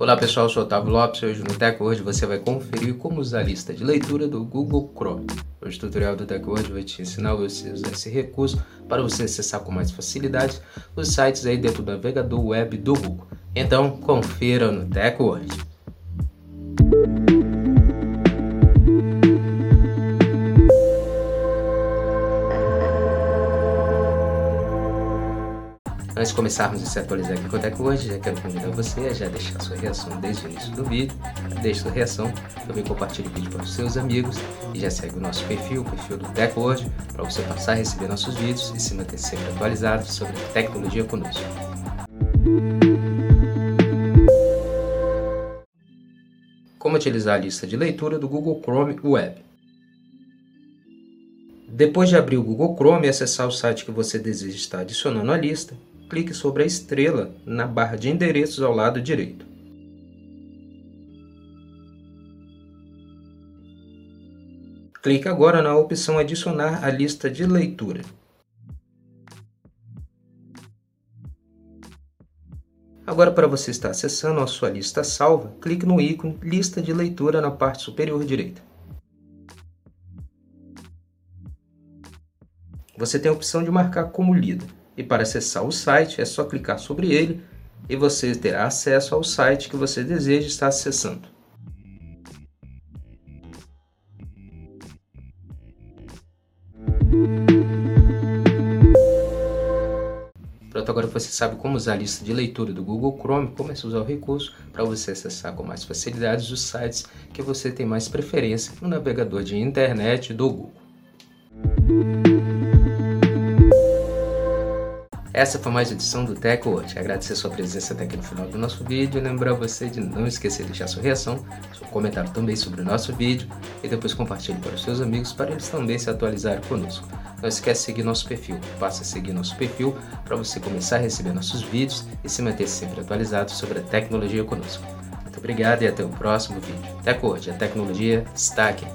Olá pessoal, sou Otávio Lopes hoje no TechWord você vai conferir como usar a lista de leitura do Google Chrome. Hoje o tutorial do TechWord vai te ensinar você a usar esse recurso para você acessar com mais facilidade os sites aí dentro do navegador web do Google. Então confira no TechWord. Antes de começarmos a se atualizar aqui com o Tech já quero convidar você a já deixar sua reação desde o início do vídeo. Deixe sua reação, também compartilhe o vídeo para os seus amigos e já segue o nosso perfil, o perfil do Tech hoje, para você passar a receber nossos vídeos e se manter sempre atualizado sobre tecnologia conosco. Como utilizar a lista de leitura do Google Chrome Web. Depois de abrir o Google Chrome e acessar o site que você deseja estar adicionando à lista, clique sobre a estrela na barra de endereços ao lado direito. Clique agora na opção Adicionar à lista de leitura. Agora, para você estar acessando a sua lista salva, clique no ícone Lista de leitura na parte superior direita. Você tem a opção de marcar como lida e para acessar o site é só clicar sobre ele e você terá acesso ao site que você deseja estar acessando. Pronto, agora você sabe como usar a lista de leitura do Google Chrome, comece a usar o recurso para você acessar com mais facilidade os sites que você tem mais preferência no navegador de internet do Google. Essa foi mais uma edição do Watch. Agradecer sua presença até aqui no final do nosso vídeo lembrar você de não esquecer de deixar sua reação, seu comentário também sobre o nosso vídeo e depois compartilhe para os seus amigos para eles também se atualizarem conosco. Não esquece de seguir nosso perfil, passe a seguir nosso perfil para você começar a receber nossos vídeos e se manter sempre atualizado sobre a tecnologia conosco. Muito obrigado e até o próximo vídeo. TechWord, a tecnologia está aqui.